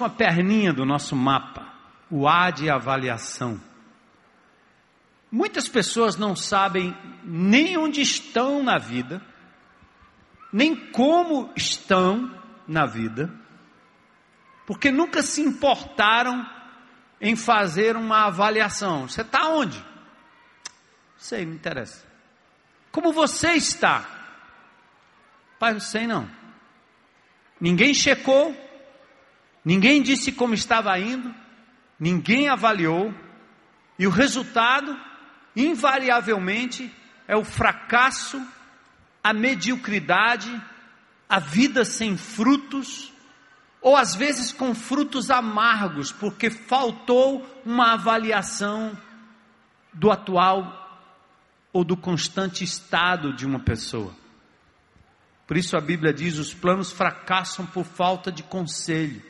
Última perninha do nosso mapa, o A de avaliação. Muitas pessoas não sabem nem onde estão na vida, nem como estão na vida, porque nunca se importaram em fazer uma avaliação. Você está onde? Sei, não interessa. Como você está? Pai, não sei não. Ninguém checou, ninguém disse como estava indo, ninguém avaliou, e o resultado, invariavelmente, é o fracasso, a mediocridade, a vida sem frutos, ou às vezes com frutos amargos, porque faltou uma avaliação do atual ou do constante estado de uma pessoa. Por isso a Bíblia diz: os planos fracassam por falta de conselho.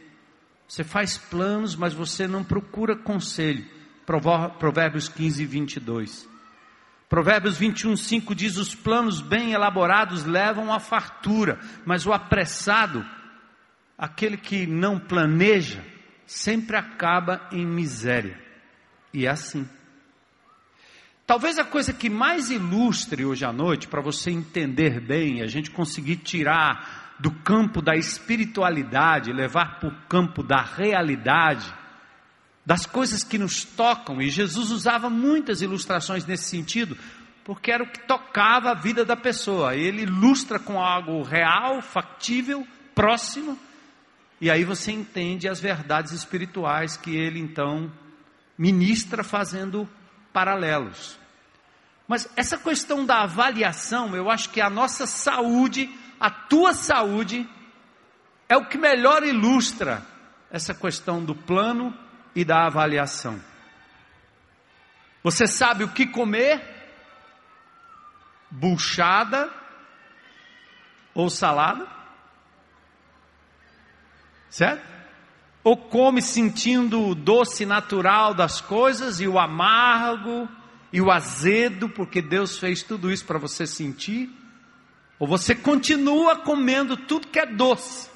Você faz planos, mas você não procura conselho. Provérbios 15, 22. Provérbios 21, 5 diz: Os planos bem elaborados levam à fartura, mas o apressado, aquele que não planeja, sempre acaba em miséria. E é assim. Talvez a coisa que mais ilustre hoje à noite, para você entender bem, a gente conseguir tirar do campo da espiritualidade, levar para o campo da realidade, das coisas que nos tocam, e Jesus usava muitas ilustrações nesse sentido, porque era o que tocava a vida da pessoa. Ele ilustra com algo real, factível, próximo, e aí você entende as verdades espirituais que ele então ministra fazendo paralelos. Mas essa questão da avaliação, eu acho que a nossa saúde, a tua saúde, é o que melhor ilustra essa questão do plano e da avaliação. Você sabe o que comer? Buchada ou salada? Certo? Ou come sentindo o doce natural das coisas e o amargo e o azedo, porque Deus fez tudo isso para você sentir, ou você continua comendo tudo que é doce.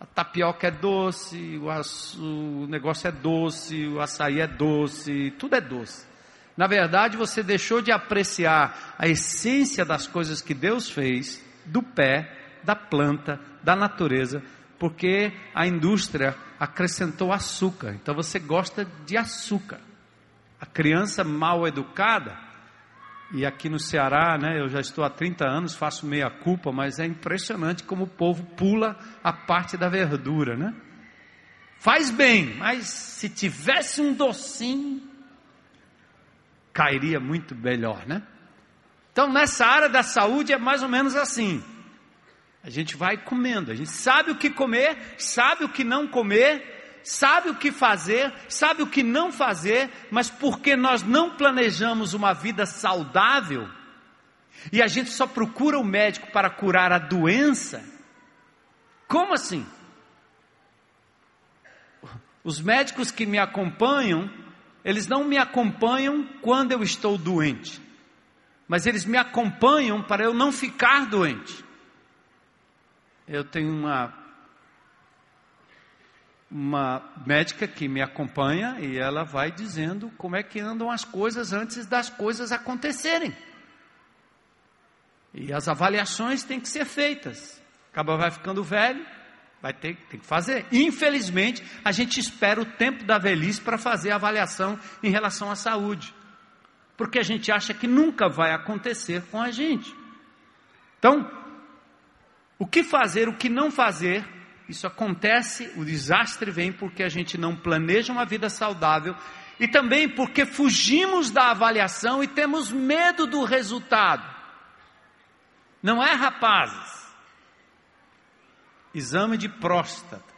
A tapioca é doce, o, aço, o negócio é doce, o açaí é doce, tudo é doce. Na verdade, você deixou de apreciar a essência das coisas que Deus fez, do pé, da planta, da natureza, porque a indústria acrescentou açúcar. Então você gosta de açúcar. A criança mal educada, e aqui no Ceará, né, eu já estou há 30 anos, faço meia culpa, mas é impressionante como o povo pula a parte da verdura, né? Faz bem, mas se tivesse um docinho, cairia muito melhor, né? Então, nessa área da saúde é mais ou menos assim. A gente vai comendo, a gente sabe o que comer, sabe o que não comer, sabe o que fazer, sabe o que não fazer, mas porque nós não planejamos uma vida saudável e a gente só procura o médico para curar a doença, como assim? Os médicos que me acompanham, eles não me acompanham quando eu estou doente, mas eles me acompanham para eu não ficar doente. Eu tenho uma uma médica que me acompanha e ela vai dizendo como é que andam as coisas antes das coisas acontecerem. E as avaliações têm que ser feitas. Acaba vai ficando velho, vai ter tem que fazer. Infelizmente, a gente espera o tempo da velhice para fazer a avaliação em relação à saúde. Porque a gente acha que nunca vai acontecer com a gente. Então, o que fazer, o que não fazer, isso acontece, o desastre vem porque a gente não planeja uma vida saudável e também porque fugimos da avaliação e temos medo do resultado. Não é, rapazes? Exame de próstata.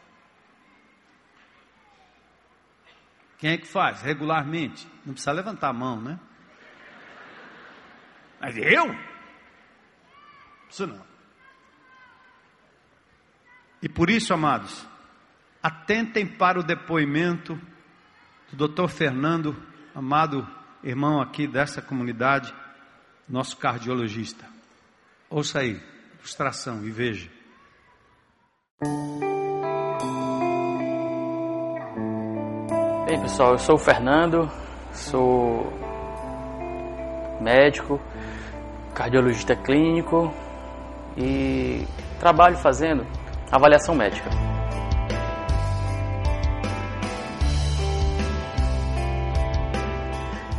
Quem é que faz regularmente? Não precisa levantar a mão, né? Mas eu? Isso não. E por isso, amados, atentem para o depoimento do Dr. Fernando, amado irmão aqui dessa comunidade, nosso cardiologista. Ouça aí, frustração e veja. Bem, pessoal, eu sou o Fernando, sou médico, cardiologista clínico e trabalho fazendo avaliação médica.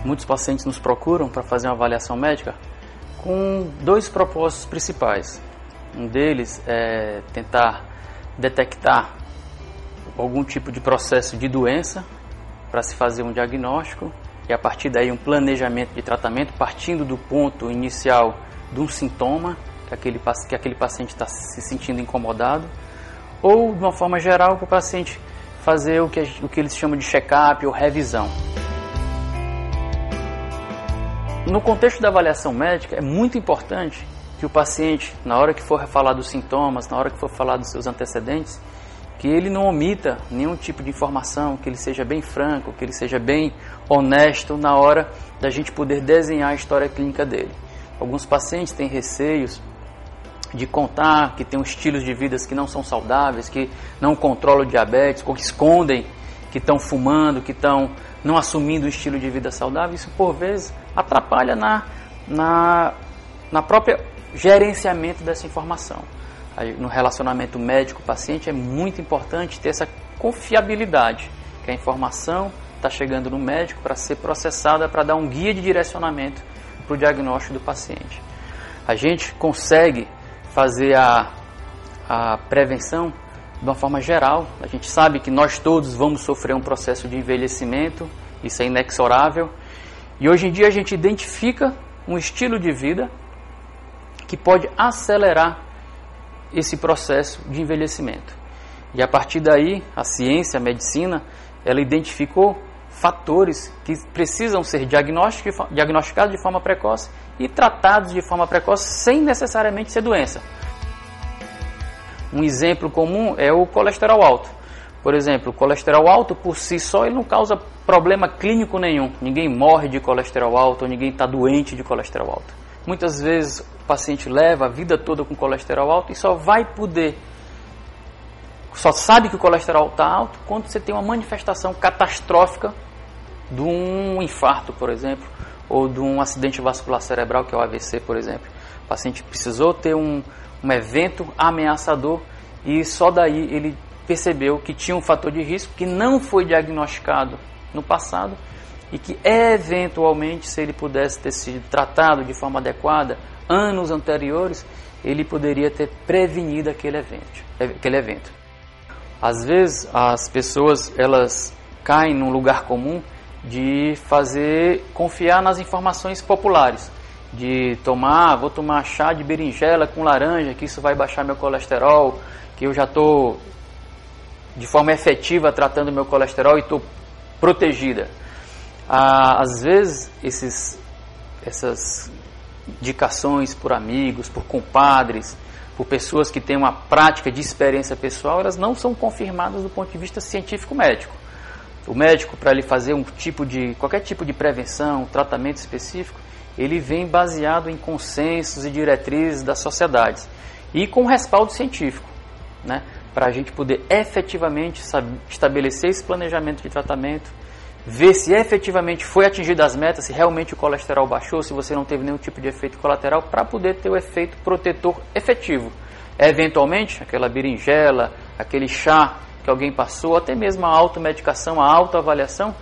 Muitos pacientes nos procuram para fazer uma avaliação médica com dois propósitos principais. Um deles é tentar detectar algum tipo de processo de doença para se fazer um diagnóstico e a partir daí um planejamento de tratamento partindo do ponto inicial de um sintoma que aquele, que aquele paciente está se sentindo incomodado ou de uma forma geral para o paciente fazer o que, o que eles chamam de check-up ou revisão. No contexto da avaliação médica, é muito importante que o paciente, na hora que for falar dos sintomas, na hora que for falar dos seus antecedentes, que ele não omita nenhum tipo de informação, que ele seja bem franco, que ele seja bem honesto na hora da gente poder desenhar a história clínica dele. Alguns pacientes têm receios de contar que têm estilos de vidas que não são saudáveis, que não controlam o diabetes, ou que escondem que estão fumando, que estão não assumindo um estilo de vida saudável. Isso, por vezes, atrapalha na, na, na própria gerenciamento dessa informação no relacionamento médico-paciente é muito importante ter essa confiabilidade, que a informação está chegando no médico para ser processada, para dar um guia de direcionamento para o diagnóstico do paciente. A gente consegue fazer a, a prevenção de uma forma geral. A gente sabe que nós todos vamos sofrer um processo de envelhecimento, isso é inexorável. E hoje em dia a gente identifica um estilo de vida que pode acelerar esse processo de envelhecimento. E a partir daí, a ciência, a medicina, ela identificou fatores que precisam ser diagnosticados de forma precoce e tratados de forma precoce sem necessariamente ser doença. Um exemplo comum é o colesterol alto. Por exemplo, o colesterol alto por si só ele não causa problema clínico nenhum. Ninguém morre de colesterol alto ninguém está doente de colesterol alto. Muitas vezes o paciente leva a vida toda com colesterol alto e só vai poder, só sabe que o colesterol está alto quando você tem uma manifestação catastrófica de um infarto, por exemplo, ou de um acidente vascular cerebral, que é o AVC, por exemplo. O paciente precisou ter um, um evento ameaçador e só daí ele percebeu que tinha um fator de risco que não foi diagnosticado no passado e que eventualmente, se ele pudesse ter sido tratado de forma adequada anos anteriores, ele poderia ter prevenido aquele evento. Aquele evento. Às vezes as pessoas elas caem num lugar comum de fazer confiar nas informações populares, de tomar, vou tomar chá de berinjela com laranja, que isso vai baixar meu colesterol, que eu já estou de forma efetiva tratando meu colesterol e estou protegida. Ah, às vezes, esses, essas indicações por amigos, por compadres, por pessoas que têm uma prática de experiência pessoal, elas não são confirmadas do ponto de vista científico médico. O médico, para ele fazer um tipo de qualquer tipo de prevenção, tratamento específico, ele vem baseado em consensos e diretrizes das sociedades e com respaldo científico, né? Para a gente poder efetivamente estabelecer esse planejamento de tratamento, ver se efetivamente foi atingida as metas, se realmente o colesterol baixou, se você não teve nenhum tipo de efeito colateral, para poder ter o efeito protetor efetivo. Eventualmente, aquela berinjela, aquele chá que alguém passou, até mesmo a automedicação, a autoavaliação,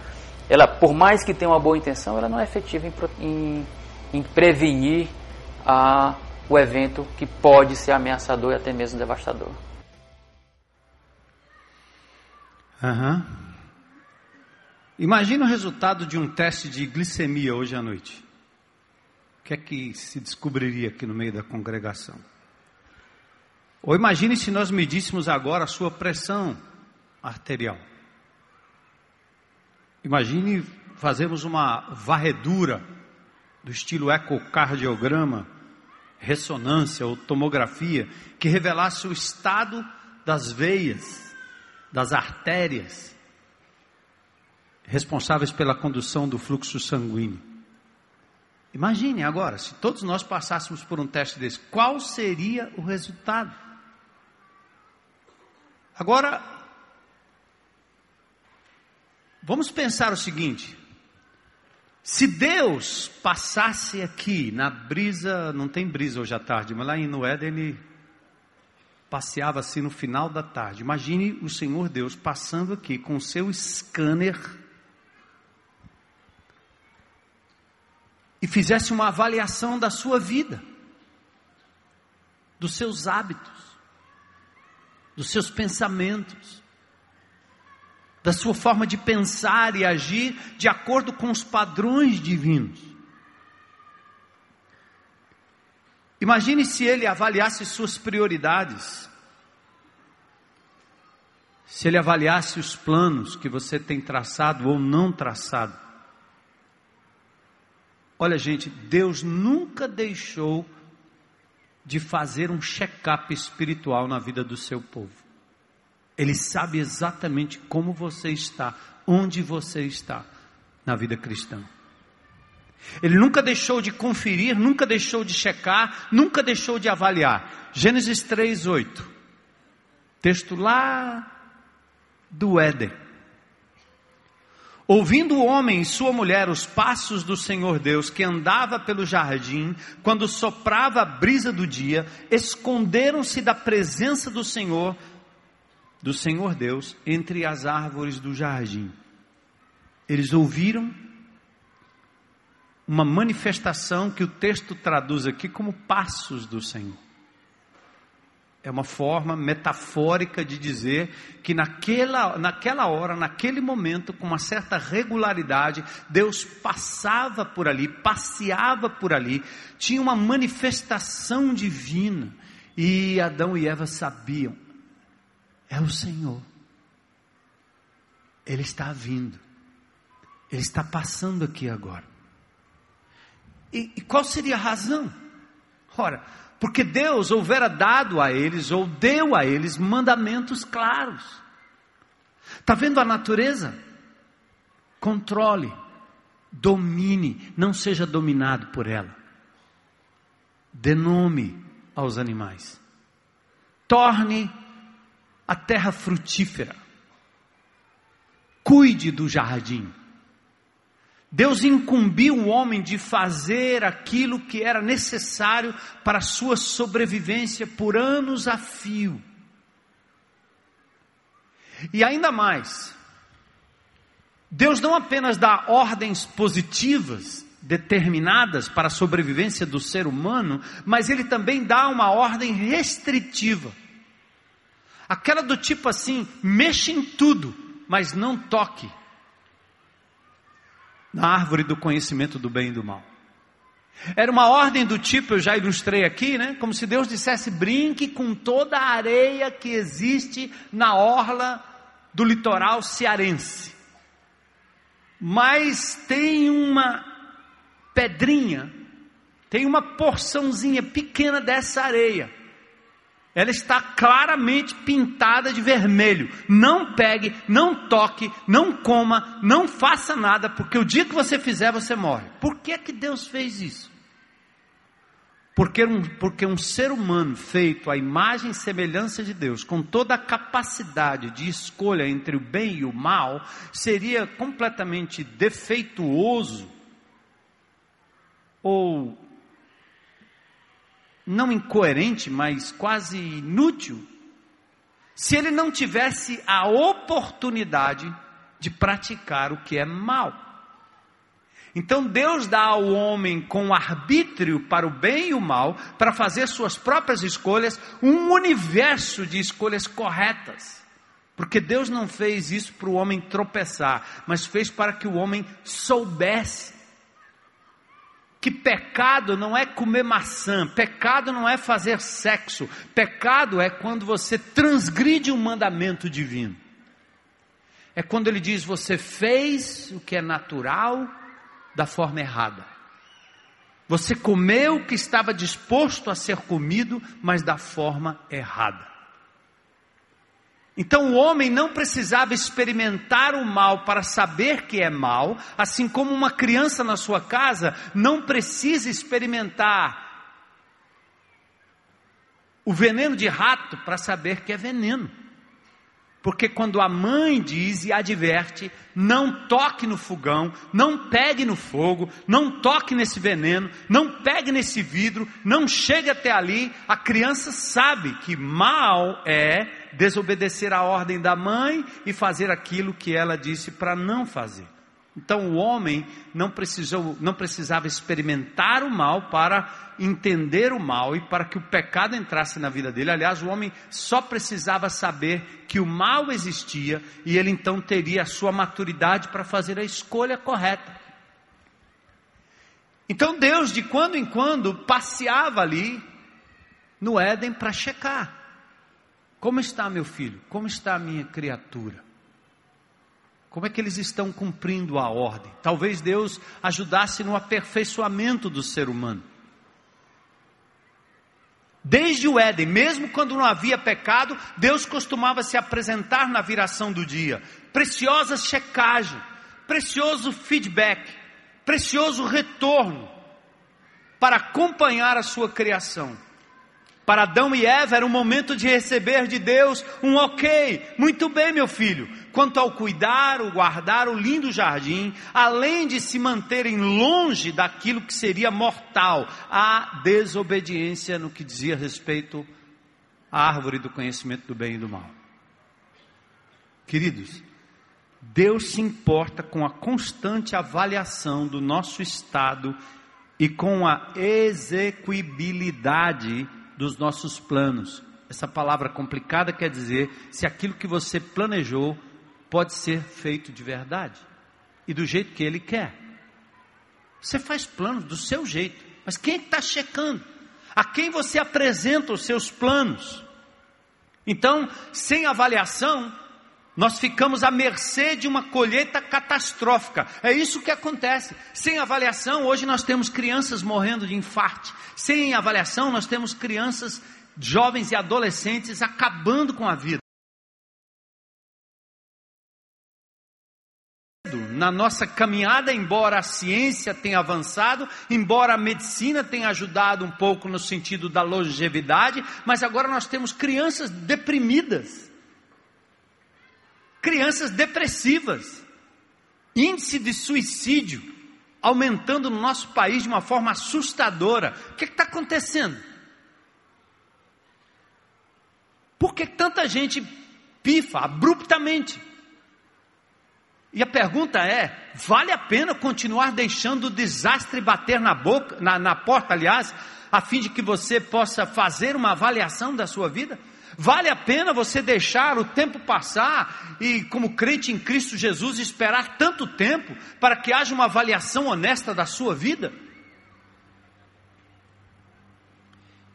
ela, por mais que tenha uma boa intenção, ela não é efetiva em, em, em prevenir a, o evento que pode ser ameaçador e até mesmo devastador. Uhum. Imagina o resultado de um teste de glicemia hoje à noite. O que é que se descobriria aqui no meio da congregação? Ou imagine se nós medíssemos agora a sua pressão arterial. Imagine fazermos uma varredura do estilo ecocardiograma, ressonância ou tomografia, que revelasse o estado das veias, das artérias, responsáveis pela condução do fluxo sanguíneo. Imagine agora, se todos nós passássemos por um teste desse, qual seria o resultado? Agora, Vamos pensar o seguinte: se Deus passasse aqui na brisa, não tem brisa hoje à tarde, mas lá em no Éden ele passeava assim no final da tarde. Imagine o Senhor Deus passando aqui com o seu scanner e fizesse uma avaliação da sua vida, dos seus hábitos, dos seus pensamentos, da sua forma de pensar e agir de acordo com os padrões divinos. Imagine se ele avaliasse suas prioridades, se ele avaliasse os planos que você tem traçado ou não traçado. Olha, gente, Deus nunca deixou de fazer um check-up espiritual na vida do seu povo. Ele sabe exatamente como você está, onde você está na vida cristã. Ele nunca deixou de conferir, nunca deixou de checar, nunca deixou de avaliar. Gênesis 3, 8. Texto lá do Éden. Ouvindo o homem e sua mulher os passos do Senhor Deus que andava pelo jardim, quando soprava a brisa do dia, esconderam-se da presença do Senhor do Senhor Deus entre as árvores do jardim. Eles ouviram uma manifestação que o texto traduz aqui como passos do Senhor. É uma forma metafórica de dizer que naquela, naquela hora, naquele momento, com uma certa regularidade, Deus passava por ali, passeava por ali, tinha uma manifestação divina. E Adão e Eva sabiam, é o Senhor. Ele está vindo. Ele está passando aqui agora. E, e, qual seria a razão? Ora, porque Deus houvera dado a eles, ou deu a eles, mandamentos claros. Está vendo a natureza? Controle, domine, não seja dominado por ela. Dê nome aos animais. Torne a terra frutífera. Cuide do jardim. Deus incumbiu o homem de fazer aquilo que era necessário para a sua sobrevivência por anos a fio. E ainda mais, Deus não apenas dá ordens positivas, determinadas para a sobrevivência do ser humano, mas Ele também dá uma ordem restritiva. Aquela do tipo assim, mexa em tudo, mas não toque na árvore do conhecimento do bem e do mal. Era uma ordem do tipo, eu já ilustrei aqui, né? Como se Deus dissesse: brinque com toda a areia que existe na orla do litoral cearense. Mas tem uma pedrinha, tem uma porçãozinha pequena dessa areia ela está claramente pintada de vermelho. Não pegue, não toque, não coma, não faça nada, porque o dia que você fizer, você morre. Por que, que Deus fez isso? Porque um, porque um ser humano feito à imagem e semelhança de Deus, com toda a capacidade de escolha entre o bem e o mal, seria completamente defeituoso ou não incoerente, mas quase inútil, se ele não tivesse a oportunidade de praticar o que é mal. Então Deus dá ao homem com arbítrio para o bem e o mal, para fazer suas próprias escolhas, um universo de escolhas corretas. Porque Deus não fez isso para o homem tropeçar, mas fez para que o homem soubesse que pecado não é comer maçã, pecado não é fazer sexo, pecado é quando você transgride um mandamento divino. É quando ele diz você fez o que é natural da forma errada. Você comeu o que estava disposto a ser comido, mas da forma errada. Então o homem não precisava experimentar o mal para saber que é mal, assim como uma criança na sua casa não precisa experimentar o veneno de rato para saber que é veneno. Porque quando a mãe diz e adverte, não toque no fogão, não pegue no fogo, não toque nesse veneno, não pegue nesse vidro, não chegue até ali, a criança sabe que mal é desobedecer a ordem da mãe e fazer aquilo que ela disse para não fazer. Então o homem não, precisou, não precisava experimentar o mal para entender o mal e para que o pecado entrasse na vida dele. Aliás, o homem só precisava saber que o mal existia e ele então teria a sua maturidade para fazer a escolha correta. Então Deus, de quando em quando, passeava ali no Éden para checar: como está meu filho? Como está a minha criatura? Como é que eles estão cumprindo a ordem? Talvez Deus ajudasse no aperfeiçoamento do ser humano. Desde o Éden, mesmo quando não havia pecado, Deus costumava se apresentar na viração do dia. Preciosa checagem, precioso feedback, precioso retorno para acompanhar a sua criação. Para Adão e Eva era um momento de receber de Deus um ok, muito bem, meu filho. Quanto ao cuidar, o guardar o lindo jardim, além de se manterem longe daquilo que seria mortal, a desobediência no que dizia respeito à árvore do conhecimento do bem e do mal. Queridos, Deus se importa com a constante avaliação do nosso estado e com a execuibilidade dos nossos planos. Essa palavra complicada quer dizer se aquilo que você planejou pode ser feito de verdade e do jeito que ele quer. Você faz planos do seu jeito, mas quem é está checando? A quem você apresenta os seus planos? Então, sem avaliação, nós ficamos à mercê de uma colheita catastrófica. É isso que acontece. Sem avaliação, hoje nós temos crianças morrendo de infarte. Sem avaliação, nós temos crianças, jovens e adolescentes acabando com a vida. Na nossa caminhada, embora a ciência tenha avançado, embora a medicina tenha ajudado um pouco no sentido da longevidade, mas agora nós temos crianças deprimidas crianças depressivas, índice de suicídio aumentando no nosso país de uma forma assustadora. O que está acontecendo? Por que tanta gente pifa abruptamente? E a pergunta é: vale a pena continuar deixando o desastre bater na boca, na, na porta, aliás, a fim de que você possa fazer uma avaliação da sua vida? Vale a pena você deixar o tempo passar e, como crente em Cristo Jesus, esperar tanto tempo para que haja uma avaliação honesta da sua vida?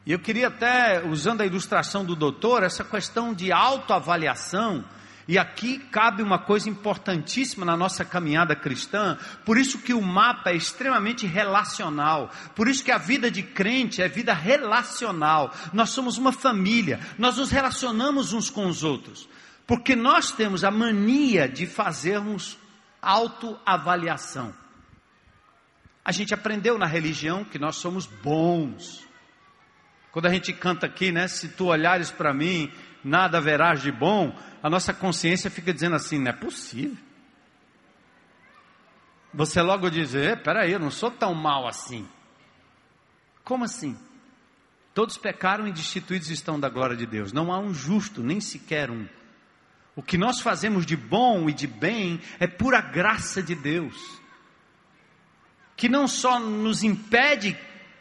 E eu queria até, usando a ilustração do doutor, essa questão de autoavaliação e aqui cabe uma coisa importantíssima na nossa caminhada cristã, por isso que o mapa é extremamente relacional, por isso que a vida de crente é vida relacional. Nós somos uma família, nós nos relacionamos uns com os outros, porque nós temos a mania de fazermos autoavaliação. A gente aprendeu na religião que nós somos bons. Quando a gente canta aqui, né? Se tu olhares para mim, nada verás de bom, a nossa consciência fica dizendo assim: não é possível. Você logo diz: peraí, eu não sou tão mal assim. Como assim? Todos pecaram e destituídos estão da glória de Deus. Não há um justo, nem sequer um. O que nós fazemos de bom e de bem é pura graça de Deus, que não só nos impede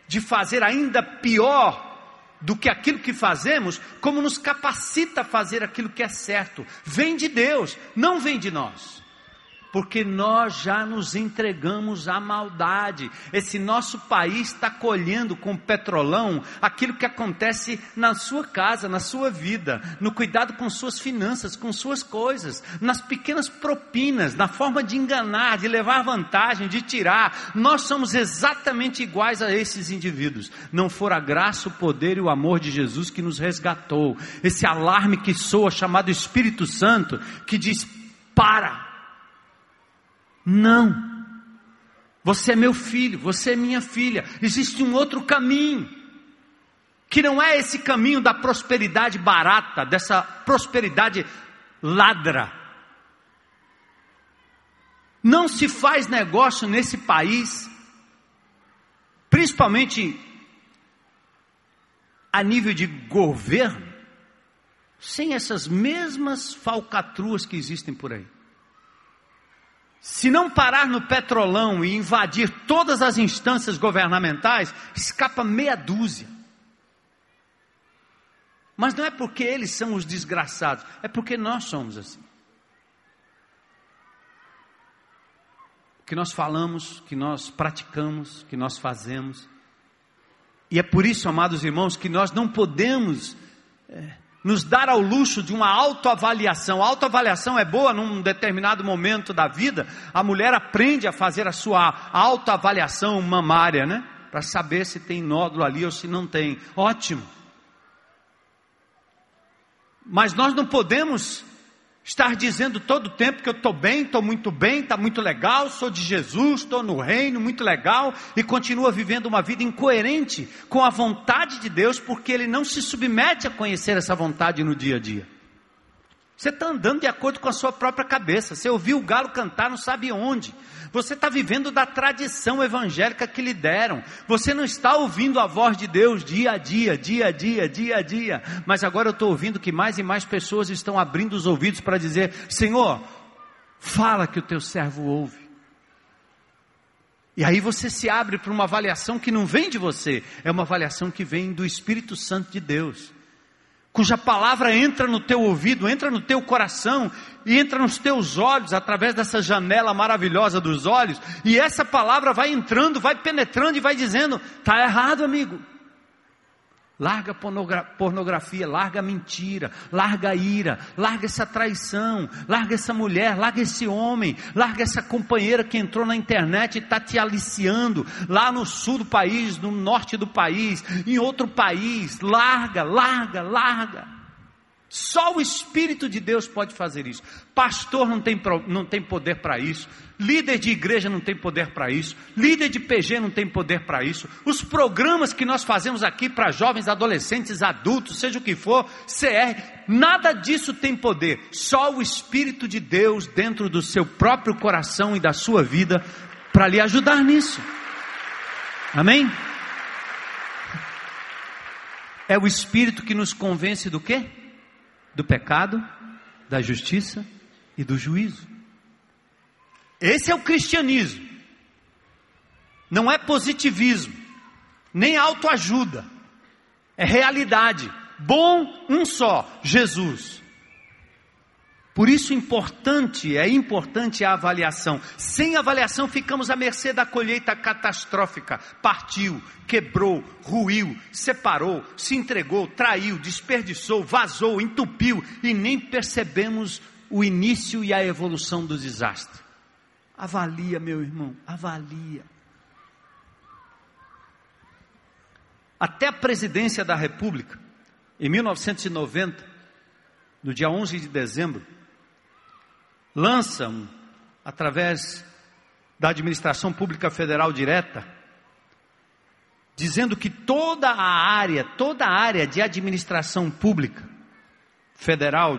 de fazer ainda pior do que aquilo que fazemos, como nos capacita a fazer aquilo que é certo. Vem de Deus, não vem de nós porque nós já nos entregamos à maldade. Esse nosso país está colhendo com petrolão aquilo que acontece na sua casa, na sua vida, no cuidado com suas finanças, com suas coisas, nas pequenas propinas, na forma de enganar, de levar vantagem, de tirar. Nós somos exatamente iguais a esses indivíduos. Não for a graça, o poder e o amor de Jesus que nos resgatou. Esse alarme que soa, chamado Espírito Santo, que diz: para não. Você é meu filho, você é minha filha. Existe um outro caminho, que não é esse caminho da prosperidade barata, dessa prosperidade ladra. Não se faz negócio nesse país, principalmente a nível de governo, sem essas mesmas falcatruas que existem por aí. Se não parar no petrolão e invadir todas as instâncias governamentais, escapa meia dúzia. Mas não é porque eles são os desgraçados, é porque nós somos assim. Que nós falamos, que nós praticamos, que nós fazemos. E é por isso, amados irmãos, que nós não podemos é, nos dar ao luxo de uma autoavaliação. A autoavaliação é boa num determinado momento da vida. A mulher aprende a fazer a sua autoavaliação mamária, né? Para saber se tem nódulo ali ou se não tem. Ótimo. Mas nós não podemos estar dizendo todo o tempo que eu estou bem, estou muito bem, está muito legal, sou de Jesus, estou no reino, muito legal, e continua vivendo uma vida incoerente com a vontade de Deus, porque ele não se submete a conhecer essa vontade no dia a dia. Você está andando de acordo com a sua própria cabeça. Você ouviu o galo cantar, não sabe onde. Você está vivendo da tradição evangélica que lhe deram. Você não está ouvindo a voz de Deus dia a dia, dia a dia, dia a dia. Mas agora eu estou ouvindo que mais e mais pessoas estão abrindo os ouvidos para dizer: Senhor, fala que o teu servo ouve. E aí você se abre para uma avaliação que não vem de você, é uma avaliação que vem do Espírito Santo de Deus cuja palavra entra no teu ouvido, entra no teu coração e entra nos teus olhos através dessa janela maravilhosa dos olhos, e essa palavra vai entrando, vai penetrando e vai dizendo: está errado, amigo. Larga pornografia, larga mentira, larga ira, larga essa traição, larga essa mulher, larga esse homem, larga essa companheira que entrou na internet e está te aliciando lá no sul do país, no norte do país, em outro país. Larga, larga, larga. Só o Espírito de Deus pode fazer isso. Pastor não tem, não tem poder para isso. Líder de igreja não tem poder para isso. Líder de PG não tem poder para isso. Os programas que nós fazemos aqui para jovens, adolescentes, adultos, seja o que for, CR, nada disso tem poder. Só o Espírito de Deus dentro do seu próprio coração e da sua vida para lhe ajudar nisso. Amém? É o Espírito que nos convence do quê? Do pecado, da justiça e do juízo. Esse é o cristianismo. Não é positivismo, nem autoajuda. É realidade. Bom um só, Jesus. Por isso importante, é importante a avaliação. Sem avaliação ficamos à mercê da colheita catastrófica. Partiu, quebrou, ruiu, separou, se entregou, traiu, desperdiçou, vazou, entupiu e nem percebemos o início e a evolução do desastre. Avalia, meu irmão, avalia. Até a presidência da República, em 1990, no dia 11 de dezembro, lançam, através da administração pública federal direta, dizendo que toda a área, toda a área de administração pública federal,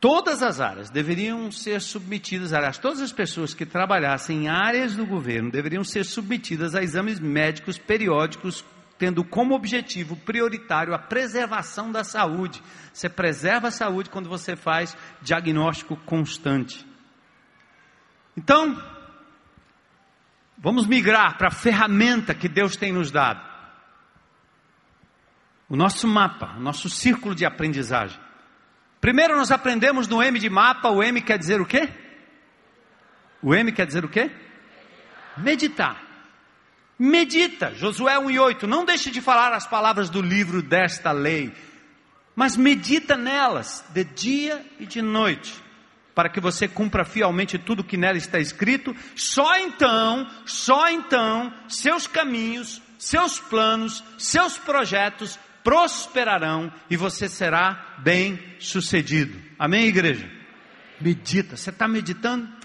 todas as áreas deveriam ser submetidas, aliás, todas as pessoas que trabalhassem em áreas do governo deveriam ser submetidas a exames médicos periódicos tendo como objetivo prioritário a preservação da saúde. Você preserva a saúde quando você faz diagnóstico constante. Então, vamos migrar para a ferramenta que Deus tem nos dado. O nosso mapa, o nosso círculo de aprendizagem. Primeiro nós aprendemos no M de mapa, o M quer dizer o quê? O M quer dizer o quê? Meditar. Medita, Josué 1 e 8, não deixe de falar as palavras do livro desta lei, mas medita nelas de dia e de noite, para que você cumpra fielmente tudo que nela está escrito, só então, só então, seus caminhos, seus planos, seus projetos prosperarão e você será bem sucedido. Amém, igreja? Medita, você está meditando?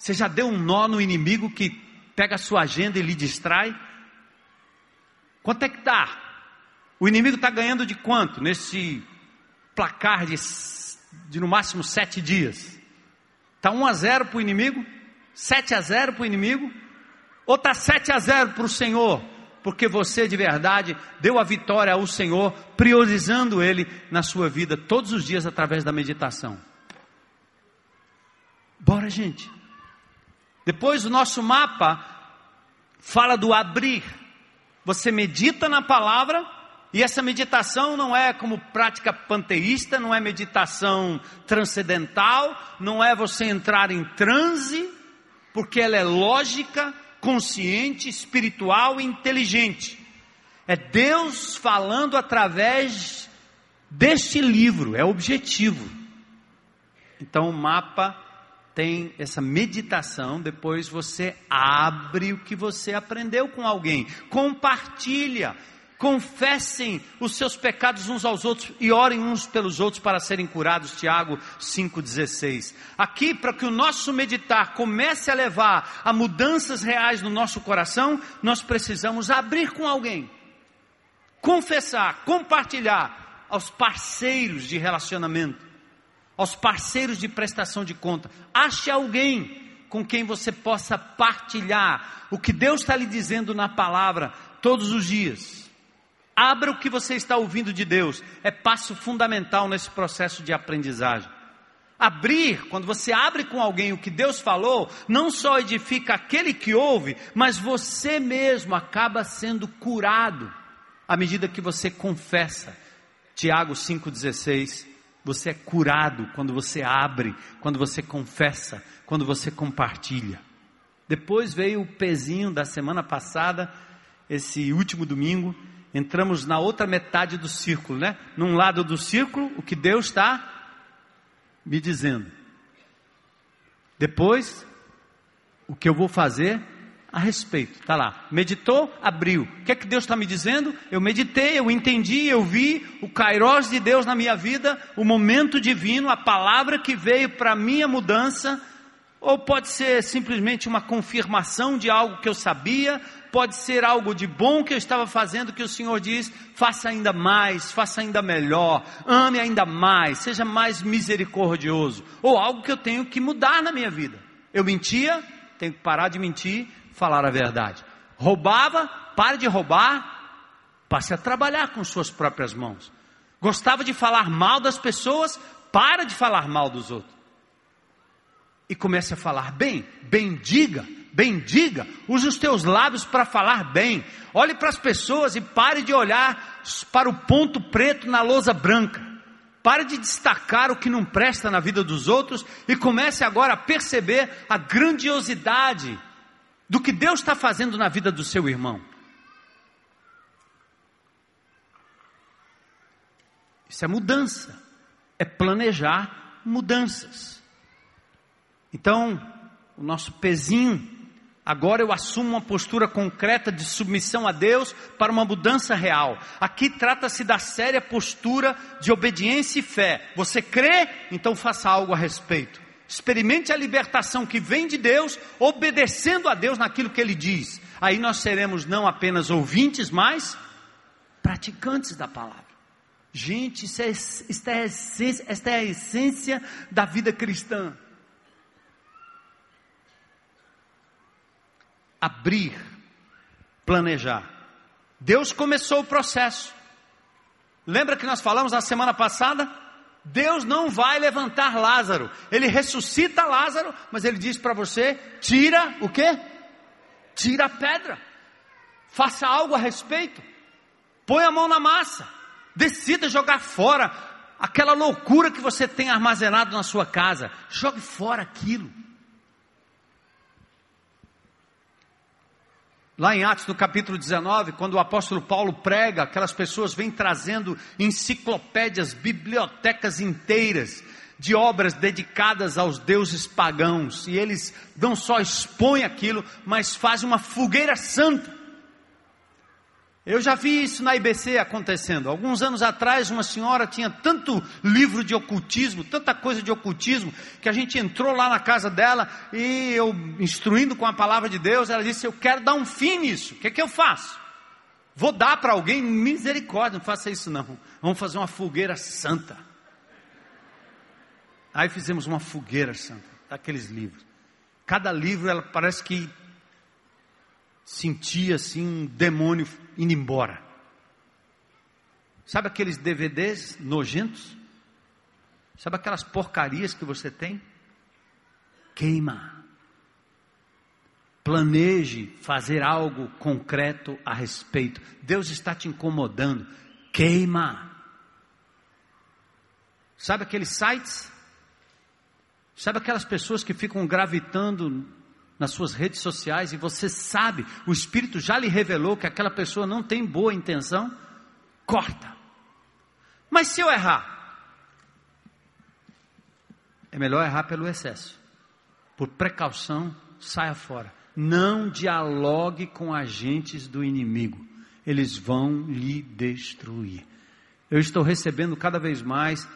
Você já deu um nó no inimigo que pega a sua agenda e lhe distrai? Quanto é que dá? O inimigo está ganhando de quanto nesse placar de, de no máximo sete dias? Está 1 a 0 para o inimigo? 7 a 0 para o inimigo? Ou está 7 a 0 para o Senhor? Porque você de verdade deu a vitória ao Senhor, priorizando Ele na sua vida todos os dias através da meditação. Bora, gente. Depois o nosso mapa fala do abrir. Você medita na palavra, e essa meditação não é como prática panteísta, não é meditação transcendental, não é você entrar em transe, porque ela é lógica, consciente, espiritual e inteligente. É Deus falando através deste livro, é objetivo. Então o mapa tem essa meditação, depois você abre o que você aprendeu com alguém, compartilha, confessem os seus pecados uns aos outros e orem uns pelos outros para serem curados. Tiago 5,16. Aqui, para que o nosso meditar comece a levar a mudanças reais no nosso coração, nós precisamos abrir com alguém, confessar, compartilhar aos parceiros de relacionamento, aos parceiros de prestação de conta. Ache alguém com quem você possa partilhar o que Deus está lhe dizendo na palavra todos os dias. Abra o que você está ouvindo de Deus, é passo fundamental nesse processo de aprendizagem. Abrir, quando você abre com alguém o que Deus falou, não só edifica aquele que ouve, mas você mesmo acaba sendo curado à medida que você confessa. Tiago 5,16. Você é curado quando você abre, quando você confessa, quando você compartilha. Depois veio o pezinho da semana passada, esse último domingo, entramos na outra metade do círculo, né? Num lado do círculo, o que Deus está me dizendo. Depois, o que eu vou fazer a respeito. Está lá. Meditou, abriu. O que é que Deus está me dizendo? Eu meditei, eu entendi, eu vi o Kairos de Deus na minha vida, o momento divino, a palavra que veio para a minha mudança. Ou pode ser simplesmente uma confirmação de algo que eu sabia, pode ser algo de bom que eu estava fazendo, que o Senhor diz: faça ainda mais, faça ainda melhor, ame ainda mais, seja mais misericordioso. Ou algo que eu tenho que mudar na minha vida. Eu mentia, tenho que parar de mentir, falar a verdade. Roubava, pare de roubar, passe a trabalhar com suas próprias mãos. Gostava de falar mal das pessoas, para de falar mal dos outros. E comece a falar bem, bendiga, bendiga, use os teus lábios para falar bem. Olhe para as pessoas e pare de olhar para o ponto preto na lousa branca. Pare de destacar o que não presta na vida dos outros e comece agora a perceber a grandiosidade do que Deus está fazendo na vida do seu irmão. Isso é mudança, é planejar mudanças. Então, o nosso pezinho Agora eu assumo uma postura concreta de submissão a Deus para uma mudança real. Aqui trata-se da séria postura de obediência e fé. Você crê? Então faça algo a respeito. Experimente a libertação que vem de Deus, obedecendo a Deus naquilo que Ele diz. Aí nós seremos não apenas ouvintes, mas praticantes da palavra. Gente, isso é, esta, é essência, esta é a essência da vida cristã. abrir, planejar. Deus começou o processo. Lembra que nós falamos na semana passada? Deus não vai levantar Lázaro. Ele ressuscita Lázaro, mas ele diz para você: tira o quê? Tira a pedra. Faça algo a respeito. Põe a mão na massa. Decida jogar fora aquela loucura que você tem armazenado na sua casa. Jogue fora aquilo. Lá em Atos, no capítulo 19, quando o apóstolo Paulo prega, aquelas pessoas vêm trazendo enciclopédias, bibliotecas inteiras de obras dedicadas aos deuses pagãos, e eles não só expõem aquilo, mas fazem uma fogueira santa eu já vi isso na IBC acontecendo. Alguns anos atrás, uma senhora tinha tanto livro de ocultismo, tanta coisa de ocultismo, que a gente entrou lá na casa dela e eu, instruindo com a palavra de Deus, ela disse: Eu quero dar um fim nisso. O que, é que eu faço? Vou dar para alguém, misericórdia, não faça isso não. Vamos fazer uma fogueira santa. Aí fizemos uma fogueira santa, daqueles livros. Cada livro, ela parece que sentia assim um demônio indo embora. Sabe aqueles DVDs nojentos? Sabe aquelas porcarias que você tem? Queima. Planeje fazer algo concreto a respeito. Deus está te incomodando. Queima. Sabe aqueles sites? Sabe aquelas pessoas que ficam gravitando nas suas redes sociais e você sabe, o Espírito já lhe revelou que aquela pessoa não tem boa intenção? Corta. Mas se eu errar? É melhor errar pelo excesso. Por precaução, saia fora. Não dialogue com agentes do inimigo. Eles vão lhe destruir. Eu estou recebendo cada vez mais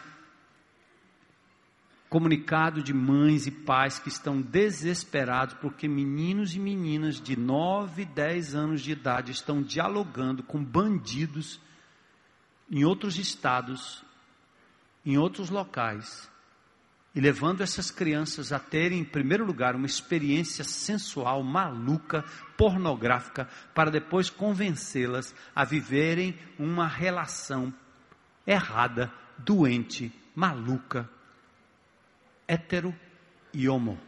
comunicado de mães e pais que estão desesperados porque meninos e meninas de 9, 10 anos de idade estão dialogando com bandidos em outros estados, em outros locais, e levando essas crianças a terem, em primeiro lugar, uma experiência sensual, maluca, pornográfica, para depois convencê-las a viverem uma relação errada, doente, maluca, hétero e homo.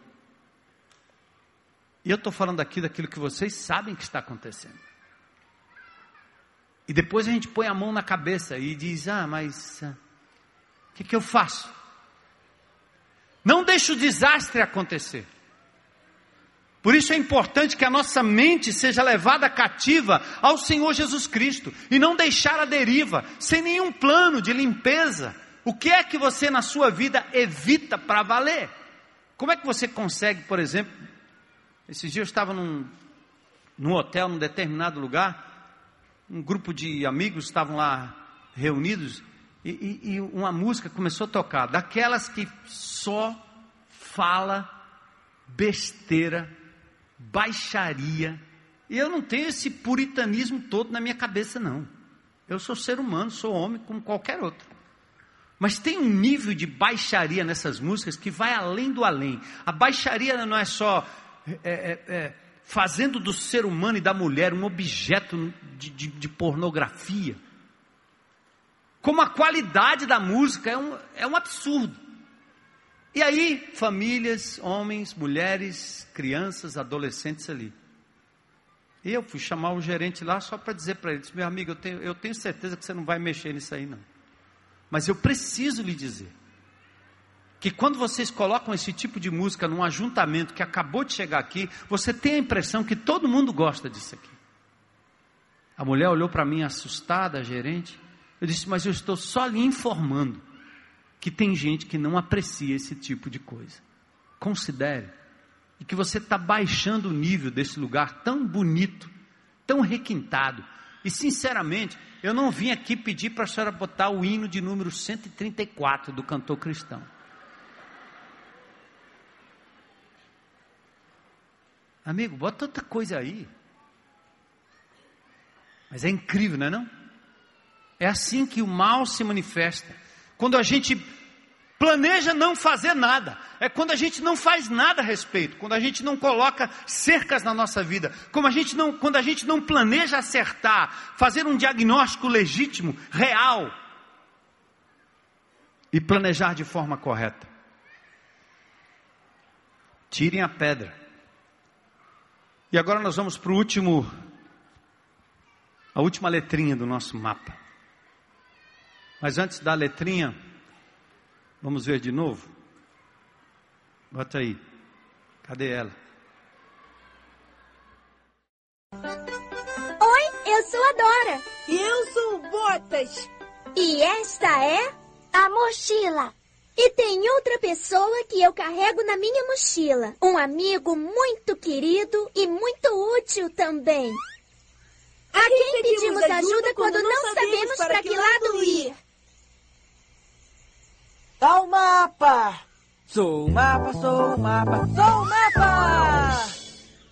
E eu estou falando aqui daquilo que vocês sabem que está acontecendo. E depois a gente põe a mão na cabeça e diz: Ah, mas o que, que eu faço? Não deixe o desastre acontecer. Por isso é importante que a nossa mente seja levada cativa ao Senhor Jesus Cristo e não deixar a deriva, sem nenhum plano de limpeza. O que é que você na sua vida evita para valer? Como é que você consegue, por exemplo, esses dias eu estava num, num hotel, num determinado lugar, um grupo de amigos estavam lá reunidos e, e, e uma música começou a tocar, daquelas que só fala besteira, baixaria. E eu não tenho esse puritanismo todo na minha cabeça, não. Eu sou ser humano, sou homem como qualquer outro. Mas tem um nível de baixaria nessas músicas que vai além do além. A baixaria não é só é, é, é, fazendo do ser humano e da mulher um objeto de, de, de pornografia como a qualidade da música é um, é um absurdo. E aí, famílias, homens, mulheres, crianças, adolescentes ali. Eu fui chamar o gerente lá só para dizer para eles: meu amigo, eu tenho, eu tenho certeza que você não vai mexer nisso aí, não. Mas eu preciso lhe dizer que quando vocês colocam esse tipo de música num ajuntamento que acabou de chegar aqui, você tem a impressão que todo mundo gosta disso aqui. A mulher olhou para mim assustada, a gerente, eu disse, mas eu estou só lhe informando que tem gente que não aprecia esse tipo de coisa. Considere. E que você está baixando o nível desse lugar tão bonito, tão requintado. E sinceramente, eu não vim aqui pedir para a senhora botar o hino de número 134 do cantor cristão. Amigo, bota outra coisa aí. Mas é incrível, não é não? É assim que o mal se manifesta. Quando a gente planeja não fazer nada, é quando a gente não faz nada a respeito, quando a gente não coloca cercas na nossa vida, como a gente não, quando a gente não planeja acertar, fazer um diagnóstico legítimo, real e planejar de forma correta. Tirem a pedra. E agora nós vamos para o último, a última letrinha do nosso mapa. Mas antes da letrinha, vamos ver de novo? Bota aí. Cadê ela? Oi, eu sou a Dora. E eu sou o Botas. E esta é a mochila. E tem outra pessoa que eu carrego na minha mochila. Um amigo muito querido e muito útil também. A, a quem, pedimos, pedimos ajuda, ajuda quando, quando não sabemos para que lado ir? Tá o mapa! Sou o mapa, sou o mapa, sou o mapa!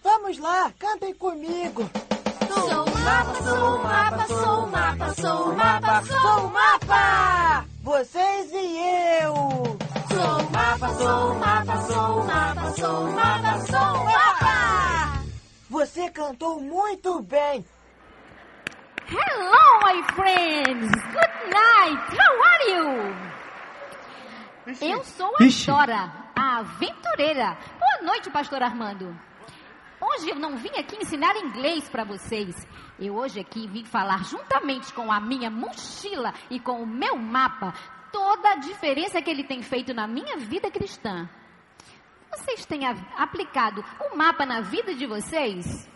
Vamos lá, cantem comigo! Sou Sou o mapa, sou o mapa, sou o mapa, sou o mapa, sou o mapa. Vocês e eu. Sou o mapa, sou o mapa, sou o mapa, sou o mapa, sou o mapa. Você cantou muito bem. Hello, my friends. Good night. How are you? Eu sou a Ixi. Dora, a aventureira. Boa noite, pastor Armando. Hoje eu não vim aqui ensinar inglês para vocês. Eu hoje aqui vim falar juntamente com a minha mochila e com o meu mapa toda a diferença que ele tem feito na minha vida cristã. Vocês têm aplicado o mapa na vida de vocês?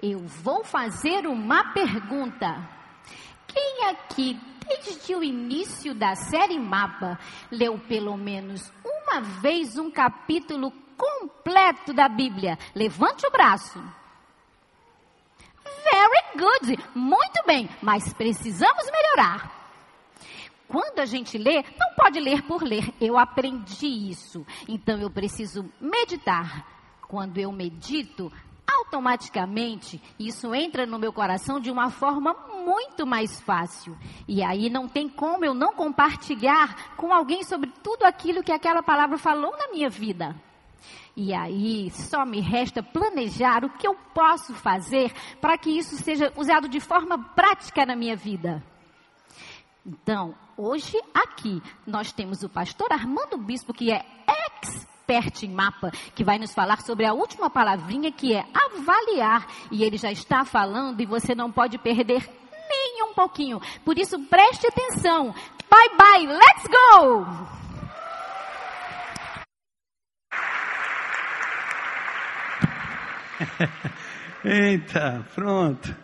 Eu vou fazer uma pergunta. Quem aqui, desde o início da série Mapa, leu pelo menos uma vez um capítulo completo da Bíblia? Levante o braço. Very good. Muito bem, mas precisamos melhorar. Quando a gente lê, não pode ler por ler. Eu aprendi isso. Então eu preciso meditar. Quando eu medito, automaticamente isso entra no meu coração de uma forma muito mais fácil. E aí não tem como eu não compartilhar com alguém sobre tudo aquilo que aquela palavra falou na minha vida. E aí só me resta planejar o que eu posso fazer para que isso seja usado de forma prática na minha vida. Então, hoje aqui nós temos o pastor Armando Bispo, que é expert em mapa, que vai nos falar sobre a última palavrinha que é avaliar. E ele já está falando e você não pode perder nem um pouquinho. Por isso, preste atenção. Bye bye, let's go! Eita, pronto.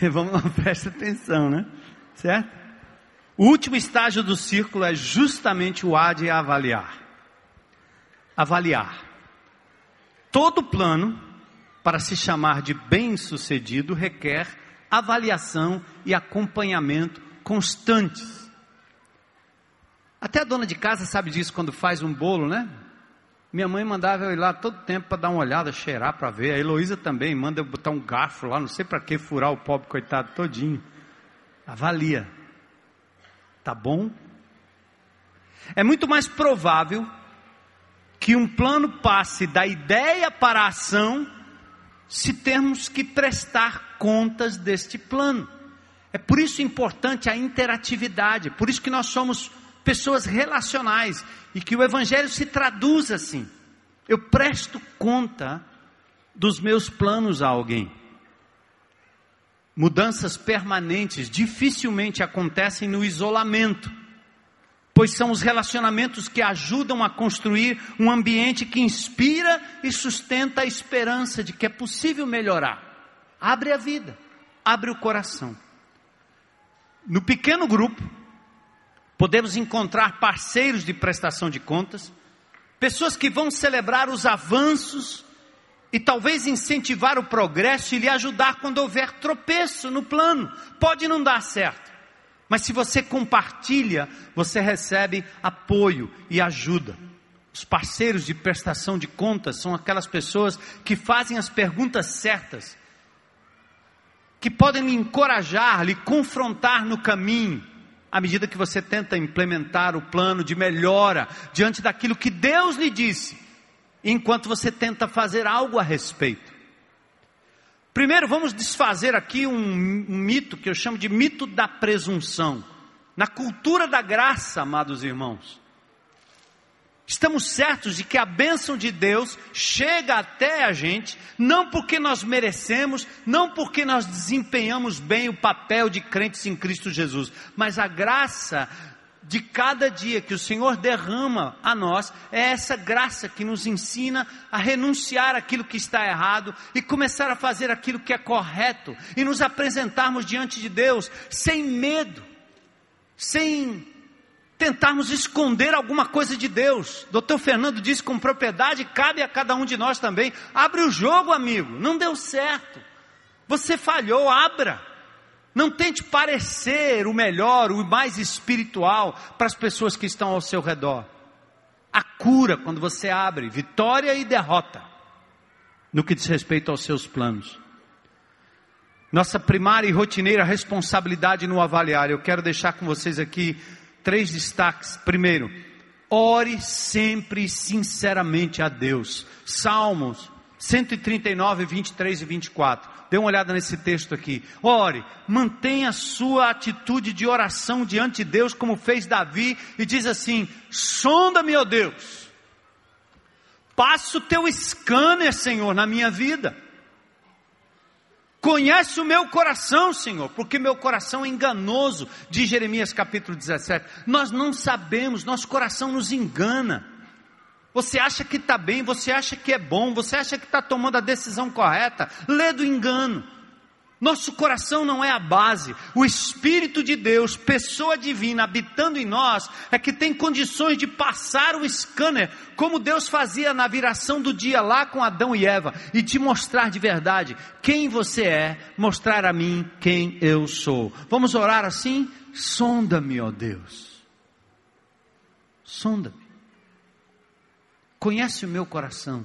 Vamos lá, atenção, né? Certo? O último estágio do círculo é justamente o A de avaliar. Avaliar. Todo plano, para se chamar de bem-sucedido, requer avaliação e acompanhamento constantes. Até a dona de casa sabe disso quando faz um bolo, né? Minha mãe mandava eu ir lá todo tempo para dar uma olhada, cheirar para ver. A Heloísa também manda eu botar um garfo lá, não sei para que furar o pobre coitado todinho. Avalia. Tá bom? É muito mais provável que um plano passe da ideia para a ação se termos que prestar contas deste plano. É por isso importante a interatividade, por isso que nós somos pessoas relacionais e que o evangelho se traduz assim. Eu presto conta dos meus planos a alguém. Mudanças permanentes dificilmente acontecem no isolamento, pois são os relacionamentos que ajudam a construir um ambiente que inspira e sustenta a esperança de que é possível melhorar. Abre a vida, abre o coração. No pequeno grupo, podemos encontrar parceiros de prestação de contas, pessoas que vão celebrar os avanços e talvez incentivar o progresso e lhe ajudar quando houver tropeço no plano. Pode não dar certo, mas se você compartilha, você recebe apoio e ajuda. Os parceiros de prestação de contas são aquelas pessoas que fazem as perguntas certas, que podem lhe encorajar, lhe confrontar no caminho, à medida que você tenta implementar o plano de melhora diante daquilo que Deus lhe disse, enquanto você tenta fazer algo a respeito. Primeiro, vamos desfazer aqui um, mito que eu chamo de mito da presunção. Na cultura da graça, amados irmãos, Estamos certos de que a bênção de Deus chega até a gente, não porque nós merecemos, não porque nós desempenhamos bem o papel de crentes em Cristo Jesus, mas a graça de cada dia que o Senhor derrama a nós, é essa graça que nos ensina a renunciar aquilo que está errado e começar a fazer aquilo que é correto e nos apresentarmos diante de Deus sem medo, sem tentarmos esconder alguma coisa de Deus. Doutor Fernando disse com propriedade, cabe a cada um de nós também. Abre o jogo, amigo. Não deu certo. Você falhou, abra. Não tente parecer o melhor, o mais espiritual para as pessoas que estão ao seu redor. A cura quando você abre, vitória e derrota no que diz respeito aos seus planos. Nossa primária e rotineira responsabilidade no avaliar. Eu quero deixar com vocês aqui três destaques. Primeiro, ore sempre sinceramente a Deus. Salmos 139, 23 e 24. Dê uma olhada nesse texto aqui. Ore, mantenha a sua atitude de oração diante de Deus, como fez Davi, e diz assim: sonda-me, ó Deus. Passa o teu scanner, Senhor, na minha vida. Conhece o meu coração, Senhor, porque meu coração é enganoso, diz Jeremias capítulo 17. Nós não sabemos, nosso coração nos engana. Você acha que está bem, você acha que é bom, você acha que está tomando a decisão correta, lê do engano. Nosso coração não é a base. O Espírito de Deus, pessoa divina, habitando em nós, é que tem condições de passar o scanner, como Deus fazia na viração do dia lá com Adão e Eva, e te mostrar de verdade quem você é, mostrar a mim quem eu sou. Vamos orar assim? Sonda-me, ó Deus. Sonda-me. Conhece o meu coração.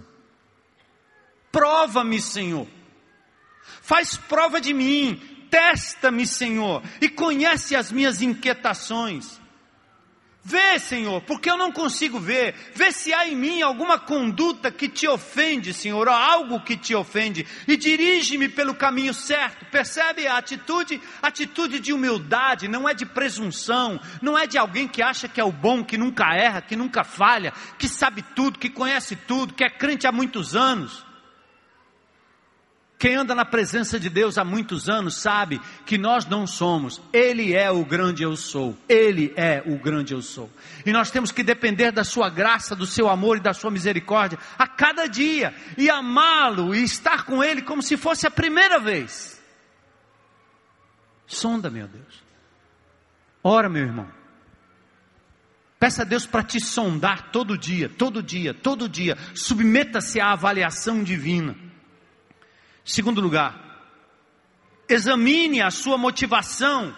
Prova-me, Senhor Faz prova de mim, testa-me, Senhor, e conhece as minhas inquietações. Vê, Senhor, porque eu não consigo ver. Vê se há em mim alguma conduta que te ofende, Senhor, ou algo que te ofende, e dirige-me pelo caminho certo. Percebe a atitude? Atitude de humildade, não é de presunção, não é de alguém que acha que é o bom, que nunca erra, que nunca falha, que sabe tudo, que conhece tudo, que é crente há muitos anos. Quem anda na presença de Deus há muitos anos sabe que nós não somos, Ele é o grande eu sou, Ele é o grande eu sou. E nós temos que depender da Sua graça, do Seu amor e da Sua misericórdia a cada dia, e amá-lo e estar com Ele como se fosse a primeira vez. Sonda, meu Deus. Ora, meu irmão. Peça a Deus para te sondar todo dia, todo dia, todo dia. Submeta-se à avaliação divina. Segundo lugar, examine a sua motivação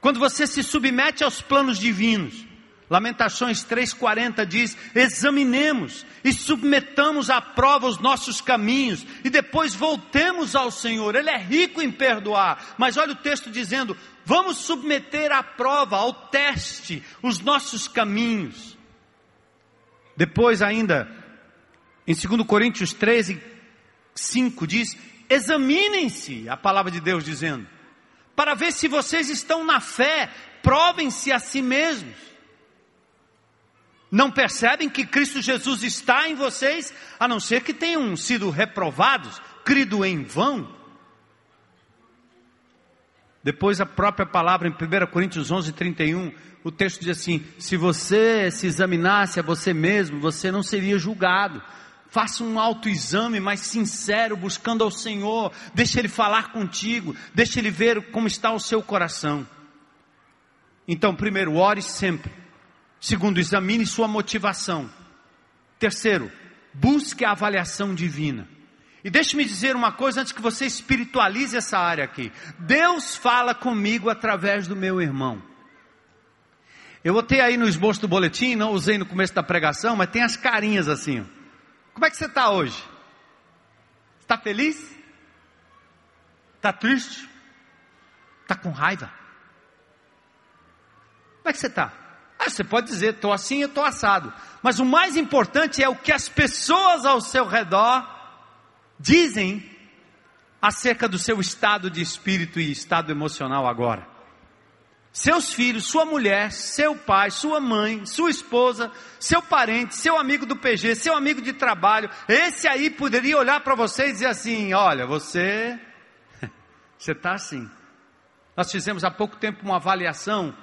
quando você se submete aos planos divinos. Lamentações 3,40 diz: examinemos e submetamos à prova os nossos caminhos e depois voltemos ao Senhor. Ele é rico em perdoar, mas olha o texto dizendo: vamos submeter à prova, ao teste, os nossos caminhos. Depois, ainda, em 2 Coríntios 13, 5 diz: examinem-se, a palavra de Deus dizendo, para ver se vocês estão na fé, provem-se a si mesmos. Não percebem que Cristo Jesus está em vocês, a não ser que tenham sido reprovados, crido em vão? Depois a própria palavra em 1 Coríntios 11, 31, o texto diz assim: se você se examinasse a você mesmo, você não seria julgado. Faça um autoexame mais sincero, buscando ao Senhor. Deixe Ele falar contigo. Deixe Ele ver como está o seu coração. Então, primeiro, ore sempre. Segundo, examine sua motivação. Terceiro, busque a avaliação divina. E deixe-me dizer uma coisa antes que você espiritualize essa área aqui. Deus fala comigo através do meu irmão. Eu botei aí no esboço do boletim, não usei no começo da pregação, mas tem as carinhas assim. Ó. Como é que você está hoje? Está feliz? Está triste? Está com raiva? Como é que você está? Ah, você pode dizer, estou assim, estou assado. Mas o mais importante é o que as pessoas ao seu redor dizem acerca do seu estado de espírito e estado emocional agora seus filhos, sua mulher, seu pai, sua mãe, sua esposa, seu parente, seu amigo do PG, seu amigo de trabalho, esse aí poderia olhar para você e dizer assim: olha, você, você está assim. Nós fizemos há pouco tempo uma avaliação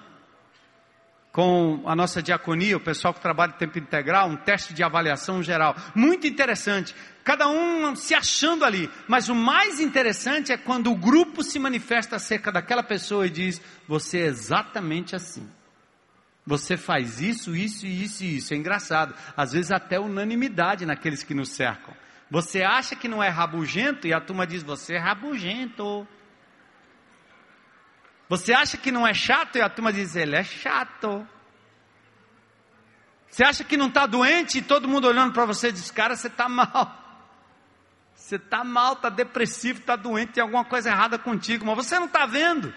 com a nossa diaconia, o pessoal que trabalha em tempo integral, um teste de avaliação geral. Muito interessante. Cada um se achando ali. Mas o mais interessante é quando o grupo se manifesta acerca daquela pessoa e diz: Você é exatamente assim. Você faz isso, isso, isso e isso. É engraçado. Às vezes até unanimidade naqueles que nos cercam. Você acha que não é rabugento e a turma diz: Você é rabugento. Você acha que não é chato e a turma diz: Ele é chato. Você acha que não está doente e todo mundo olhando para você diz: Cara, você está mal. Você está mal, está depressivo, está doente, tem alguma coisa errada contigo, mas você não está vendo.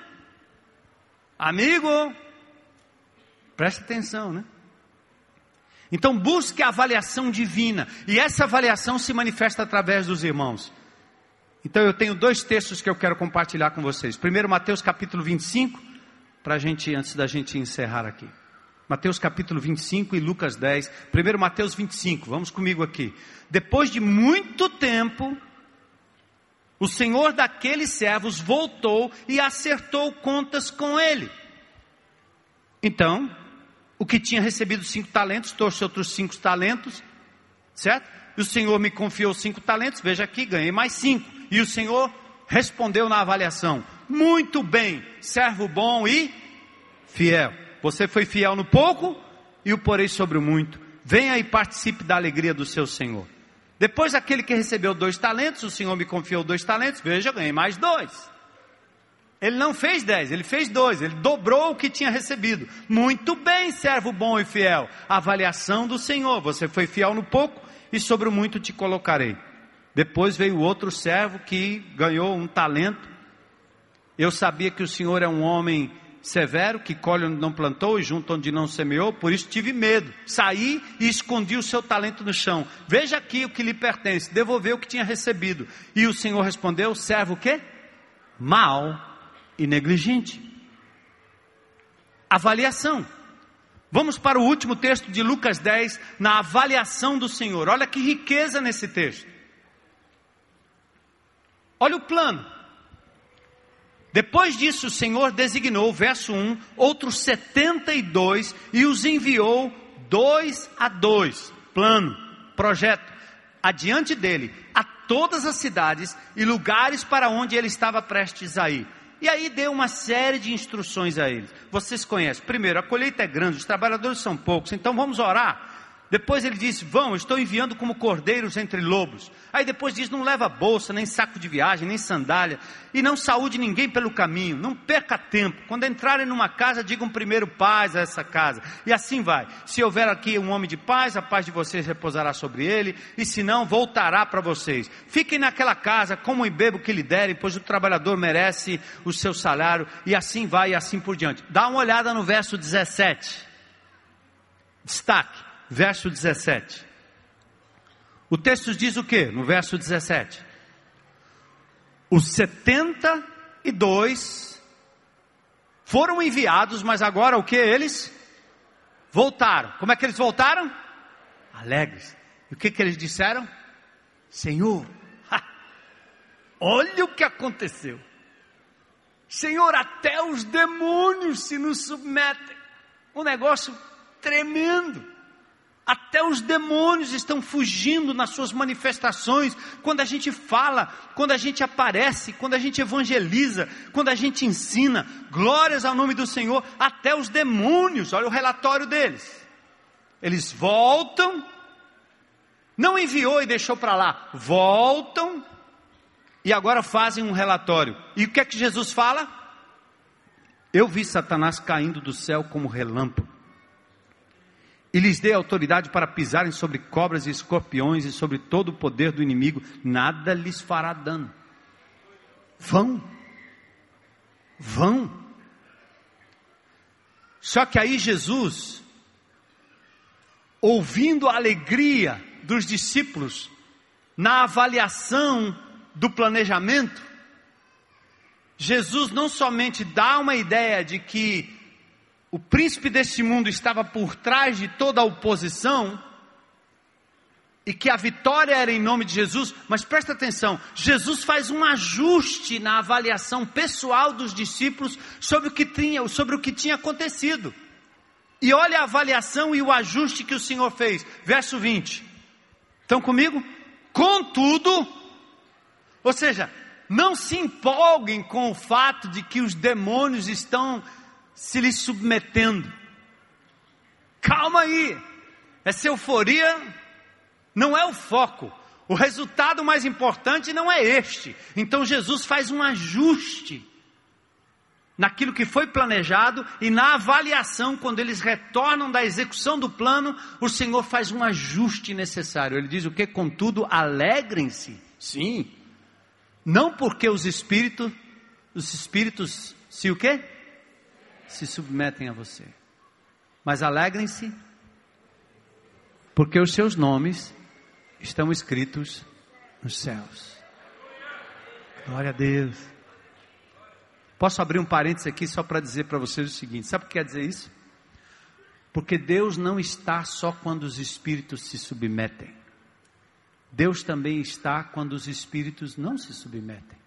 Amigo, preste atenção, né? Então busque a avaliação divina, e essa avaliação se manifesta através dos irmãos. Então eu tenho dois textos que eu quero compartilhar com vocês. Primeiro, Mateus capítulo 25, para gente, antes da gente encerrar aqui. Mateus capítulo 25 e Lucas 10. Primeiro Mateus 25, vamos comigo aqui. Depois de muito tempo, o senhor daqueles servos voltou e acertou contas com ele. Então, o que tinha recebido cinco talentos trouxe outros cinco talentos, certo? E o senhor me confiou cinco talentos, veja aqui, ganhei mais cinco. E o senhor respondeu na avaliação: Muito bem, servo bom e fiel. Você foi fiel no pouco e o porei sobre o muito. Venha e participe da alegria do seu Senhor. Depois, aquele que recebeu dois talentos, o Senhor me confiou dois talentos, veja, ganhei mais dois. Ele não fez dez, ele fez dois, ele dobrou o que tinha recebido. Muito bem, servo bom e fiel. Avaliação do Senhor, você foi fiel no pouco e sobre o muito te colocarei. Depois veio outro servo que ganhou um talento. Eu sabia que o Senhor é um homem severo, que colhe onde não plantou e junta onde não semeou, por isso tive medo. Saí e escondi o seu talento no chão. Veja aqui o que lhe pertence, devolveu o que tinha recebido. E o Senhor respondeu: servo o quê? Mal e negligente. Avaliação. Vamos para o último texto de Lucas 10, na avaliação do Senhor. Olha que riqueza nesse texto. Olha o plano. Depois disso, o Senhor designou, verso 1, outros 72 e os enviou dois a dois. Plano, projeto, adiante dele, a todas as cidades e lugares para onde ele estava prestes a ir. E aí deu uma série de instruções a eles. Vocês conhecem. Primeiro, a colheita é grande, os trabalhadores são poucos, então vamos orar depois ele disse: Vão, estou enviando como cordeiros entre lobos. Aí depois diz: Não leva bolsa, nem saco de viagem, nem sandália. E não saúde ninguém pelo caminho. Não perca tempo. Quando entrarem numa casa, digam primeiro paz a essa casa. E assim vai. Se houver aqui um homem de paz, a paz de vocês repousará sobre ele. E se não, voltará para vocês. Fiquem naquela casa, como e bebo que lhe derem, pois o trabalhador merece o seu salário. E assim vai, e assim por diante. Dá uma olhada no verso 17. Destaque verso 17. O texto diz o que no verso 17? Os 72 foram enviados, mas agora o que eles? Voltaram. Como é que eles voltaram? Alegres. E o que, que eles disseram? Senhor, olha o que aconteceu. Senhor, até os demônios se nos submetem. Um negócio tremendo. Até os demônios estão fugindo nas suas manifestações, quando a gente fala, quando a gente aparece, quando a gente evangeliza, quando a gente ensina, glórias ao nome do Senhor, até os demônios, olha o relatório deles. Eles voltam, não enviou e deixou para lá, voltam e agora fazem um relatório. E o que é que Jesus fala? Eu vi Satanás caindo do céu como relâmpago e lhes dei autoridade para pisarem sobre cobras e escorpiões e sobre todo o poder do inimigo, nada lhes fará dano. Vão, vão. Só que aí Jesus, ouvindo a alegria dos discípulos na avaliação do planejamento, Jesus não somente dá uma ideia de que o príncipe deste mundo estava por trás de toda a oposição e que a vitória era em nome de Jesus, mas presta atenção, Jesus faz um ajuste na avaliação pessoal dos discípulos sobre o que tinha, sobre o que tinha acontecido. E olha a avaliação e o ajuste que o Senhor fez. Verso 20. Estão comigo? Contudo, ou seja, não se empolguem com o fato de que os demônios estão se lhe submetendo. Calma aí, essa euforia não é o foco. O resultado mais importante não é este. Então Jesus faz um ajuste naquilo que foi planejado e na avaliação, quando eles retornam da execução do plano, o Senhor faz um ajuste necessário. Ele diz o que? Contudo, alegrem-se Sim. Não porque os espíritos, os espíritos se o quê? Se submetem a você. Mas alegrem-se, porque os seus nomes estão escritos nos céus. Glória a Deus. Posso abrir um parênteses aqui só para dizer para vocês o seguinte: sabe o que quer dizer isso? Porque Deus não está só quando os espíritos se submetem. Deus também está quando os espíritos não se submetem.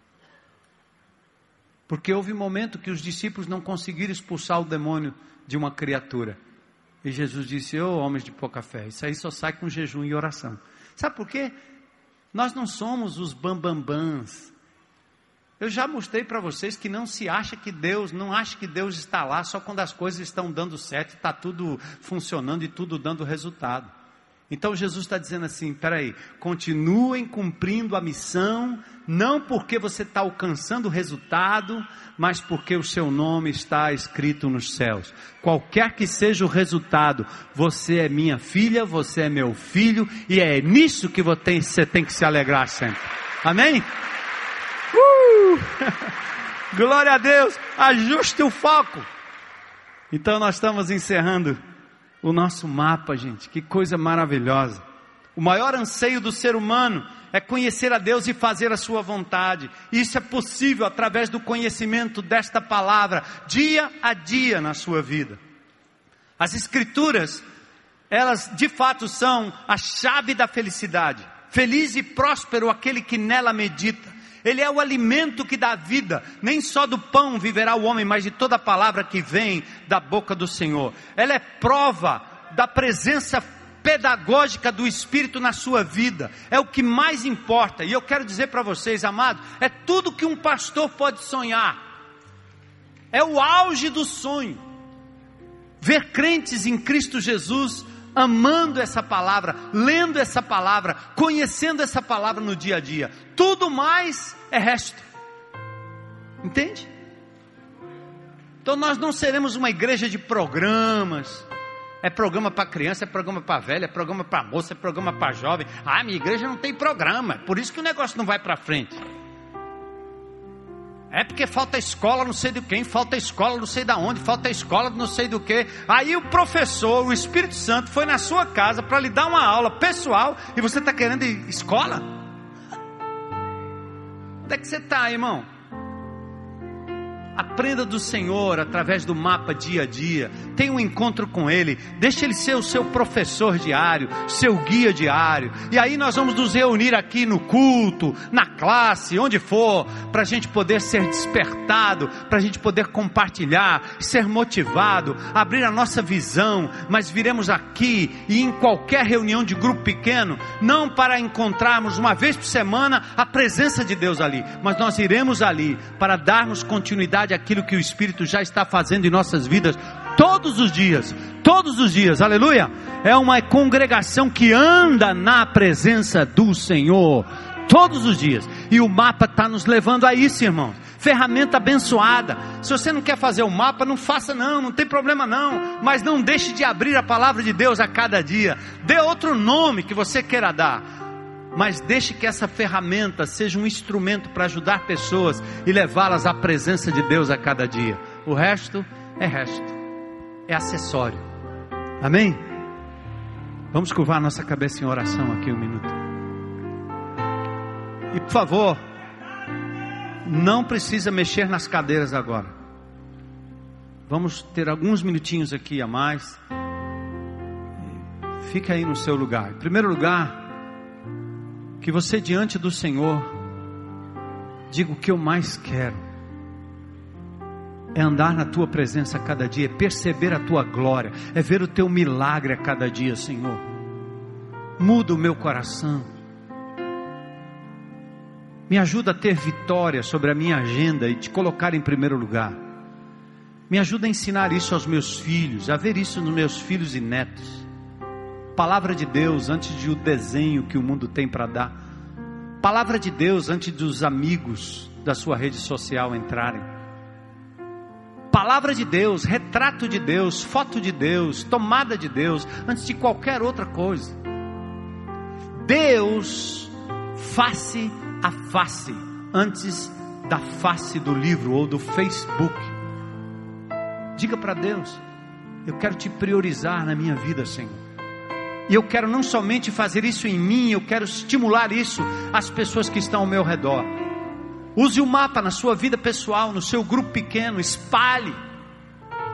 Porque houve um momento que os discípulos não conseguiram expulsar o demônio de uma criatura. E Jesus disse: Ô oh, homens de pouca fé, isso aí só sai com jejum e oração. Sabe por quê? Nós não somos os bambambãs. Eu já mostrei para vocês que não se acha que Deus, não acha que Deus está lá só quando as coisas estão dando certo, está tudo funcionando e tudo dando resultado. Então Jesus está dizendo assim: peraí, continuem cumprindo a missão, não porque você está alcançando o resultado, mas porque o seu nome está escrito nos céus. Qualquer que seja o resultado, você é minha filha, você é meu filho, e é nisso que você tem que se alegrar sempre. Amém? Uh! Glória a Deus! Ajuste o foco. Então nós estamos encerrando o nosso mapa, gente. Que coisa maravilhosa. O maior anseio do ser humano é conhecer a Deus e fazer a sua vontade. Isso é possível através do conhecimento desta palavra, dia a dia na sua vida. As Escrituras, elas de fato são a chave da felicidade. Feliz e próspero aquele que nela medita. Ele é o alimento que dá vida. Nem só do pão viverá o homem, mas de toda a palavra que vem da boca do Senhor. Ela é prova da presença pedagógica do Espírito na sua vida. É o que mais importa. E eu quero dizer para vocês, amados, é tudo que um pastor pode sonhar. É o auge do sonho. Ver crentes em Cristo Jesus amando essa palavra, lendo essa palavra, conhecendo essa palavra no dia a dia. Tudo mais é resto. Entende? Então nós não seremos uma igreja de programas. É programa para criança, é programa para velha, é programa para moça, é programa para jovem. Ah, minha igreja não tem programa, por isso que o negócio não vai para frente. É porque falta escola não sei de quem, falta escola não sei da onde, falta escola não sei do que. Aí o professor, o Espírito Santo, foi na sua casa para lhe dar uma aula pessoal e você está querendo escola? Onde é que você está, irmão? Aprenda do Senhor através do mapa dia a dia. Tenha um encontro com Ele. Deixe Ele ser o seu professor diário, seu guia diário. E aí nós vamos nos reunir aqui no culto, na classe, onde for, para a gente poder ser despertado, para a gente poder compartilhar, ser motivado, abrir a nossa visão. Mas viremos aqui e em qualquer reunião de grupo pequeno, não para encontrarmos uma vez por semana a presença de Deus ali, mas nós iremos ali para darmos continuidade verdade aquilo que o Espírito já está fazendo em nossas vidas todos os dias, todos os dias, aleluia. É uma congregação que anda na presença do Senhor todos os dias, e o mapa está nos levando a isso, irmãos. Ferramenta abençoada. Se você não quer fazer o mapa, não faça não, não tem problema não. Mas não deixe de abrir a palavra de Deus a cada dia. Dê outro nome que você queira dar mas deixe que essa ferramenta seja um instrumento para ajudar pessoas e levá-las à presença de Deus a cada dia. O resto é resto, é acessório. Amém? Vamos curvar nossa cabeça em oração aqui um minuto. E por favor, não precisa mexer nas cadeiras agora. Vamos ter alguns minutinhos aqui a mais. Fica aí no seu lugar. Em primeiro lugar, que você diante do Senhor diga o que eu mais quero é andar na tua presença a cada dia, é perceber a tua glória, é ver o teu milagre a cada dia, Senhor. Muda o meu coração. Me ajuda a ter vitória sobre a minha agenda e te colocar em primeiro lugar. Me ajuda a ensinar isso aos meus filhos, a ver isso nos meus filhos e netos palavra de Deus antes de o desenho que o mundo tem para dar. Palavra de Deus antes dos amigos da sua rede social entrarem. Palavra de Deus, retrato de Deus, foto de Deus, tomada de Deus, antes de qualquer outra coisa. Deus face a face, antes da face do livro ou do Facebook. Diga para Deus: eu quero te priorizar na minha vida, Senhor. E eu quero não somente fazer isso em mim, eu quero estimular isso às pessoas que estão ao meu redor. Use o mapa na sua vida pessoal, no seu grupo pequeno, espalhe.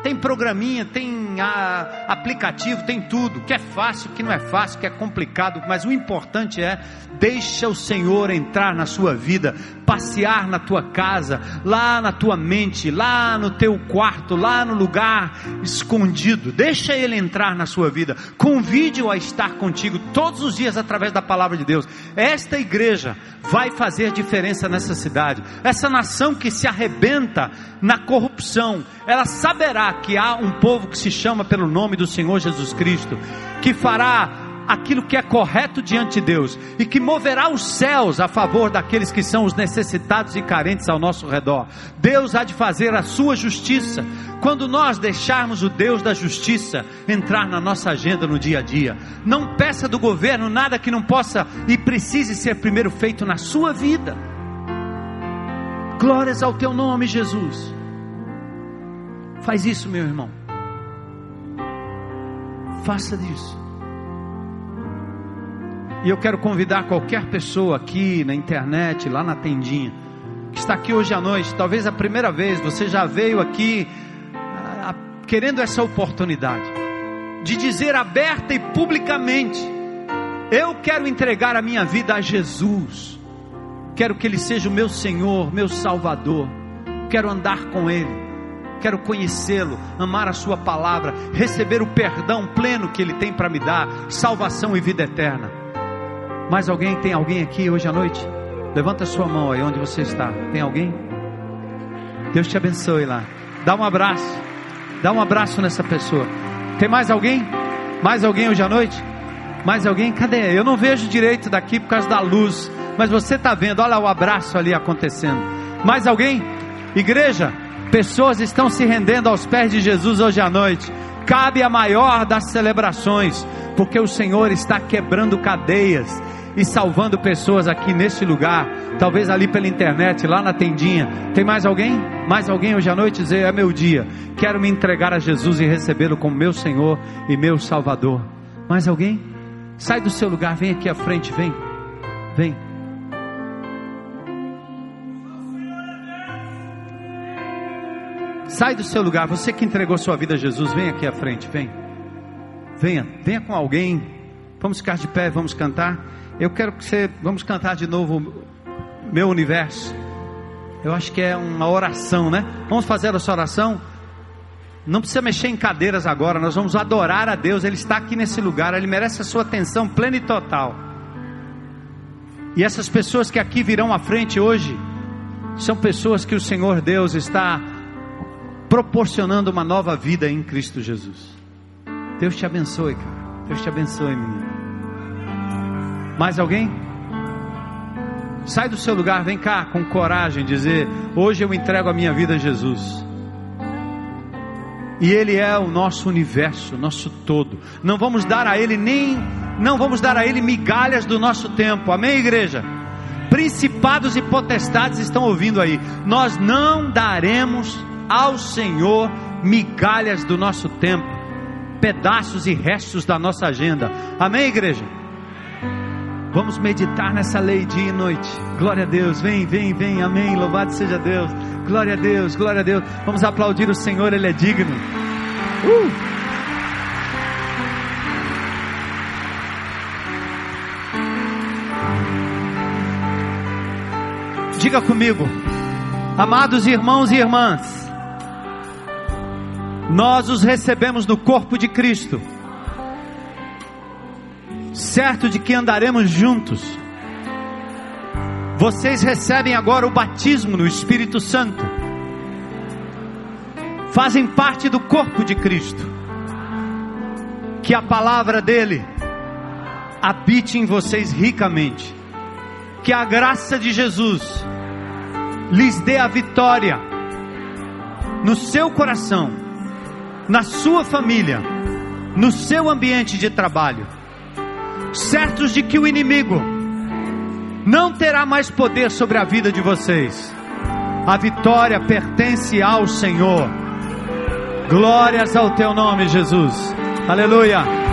Tem programinha, tem a, aplicativo, tem tudo. Que é fácil, que não é fácil, que é complicado, mas o importante é deixa o Senhor entrar na sua vida, passear na tua casa, lá na tua mente, lá no teu quarto, lá no lugar escondido. Deixa ele entrar na sua vida. Convide-o a estar contigo todos os dias através da palavra de Deus. Esta igreja vai fazer diferença nessa cidade. Essa nação que se arrebenta na corrupção, ela saberá que há um povo que se chama pelo nome do Senhor Jesus Cristo, que fará aquilo que é correto diante de Deus e que moverá os céus a favor daqueles que são os necessitados e carentes ao nosso redor. Deus há de fazer a sua justiça quando nós deixarmos o Deus da justiça entrar na nossa agenda no dia a dia. Não peça do governo nada que não possa e precise ser primeiro feito na sua vida. Glórias ao teu nome, Jesus. Faz isso, meu irmão. Faça disso. E eu quero convidar qualquer pessoa aqui na internet, lá na tendinha, que está aqui hoje à noite, talvez a primeira vez, você já veio aqui a, a, querendo essa oportunidade de dizer aberta e publicamente: Eu quero entregar a minha vida a Jesus, quero que Ele seja o meu Senhor, meu Salvador, quero andar com Ele. Quero conhecê-lo, amar a Sua palavra, receber o perdão pleno que Ele tem para me dar, salvação e vida eterna. Mais alguém? Tem alguém aqui hoje à noite? Levanta sua mão aí onde você está. Tem alguém? Deus te abençoe lá. Dá um abraço. Dá um abraço nessa pessoa. Tem mais alguém? Mais alguém hoje à noite? Mais alguém? Cadê? Eu não vejo direito daqui por causa da luz. Mas você está vendo, olha o abraço ali acontecendo. Mais alguém? Igreja, Pessoas estão se rendendo aos pés de Jesus hoje à noite. Cabe a maior das celebrações, porque o Senhor está quebrando cadeias e salvando pessoas aqui neste lugar, talvez ali pela internet, lá na tendinha. Tem mais alguém? Mais alguém hoje à noite dizer: É meu dia, quero me entregar a Jesus e recebê-lo como meu Senhor e meu Salvador. Mais alguém? Sai do seu lugar, vem aqui à frente, vem, vem. Sai do seu lugar, você que entregou sua vida a Jesus, vem aqui à frente, vem. Venha, venha com alguém. Vamos ficar de pé, vamos cantar. Eu quero que você, vamos cantar de novo meu universo. Eu acho que é uma oração, né? Vamos fazer essa oração. Não precisa mexer em cadeiras agora, nós vamos adorar a Deus, Ele está aqui nesse lugar, Ele merece a sua atenção plena e total. E essas pessoas que aqui virão à frente hoje, são pessoas que o Senhor Deus está proporcionando uma nova vida em Cristo Jesus. Deus te abençoe, cara. Deus te abençoe, menino. Mais alguém? Sai do seu lugar, vem cá com coragem dizer: Hoje eu entrego a minha vida a Jesus. E Ele é o nosso universo, nosso todo. Não vamos dar a Ele nem, não vamos dar a Ele migalhas do nosso tempo. Amém, igreja? Principados e potestades estão ouvindo aí. Nós não daremos ao Senhor migalhas do nosso tempo, pedaços e restos da nossa agenda. Amém, igreja? Vamos meditar nessa lei dia e noite. Glória a Deus. Vem, vem, vem. Amém. Louvado seja Deus. Glória a Deus, glória a Deus. Vamos aplaudir o Senhor, Ele é digno. Uh! Diga comigo, amados irmãos e irmãs, nós os recebemos no corpo de Cristo, certo de que andaremos juntos. Vocês recebem agora o batismo no Espírito Santo, fazem parte do corpo de Cristo, que a palavra dele habite em vocês ricamente, que a graça de Jesus lhes dê a vitória no seu coração na sua família, no seu ambiente de trabalho, certos de que o inimigo não terá mais poder sobre a vida de vocês. A vitória pertence ao Senhor. Glórias ao teu nome, Jesus. Aleluia.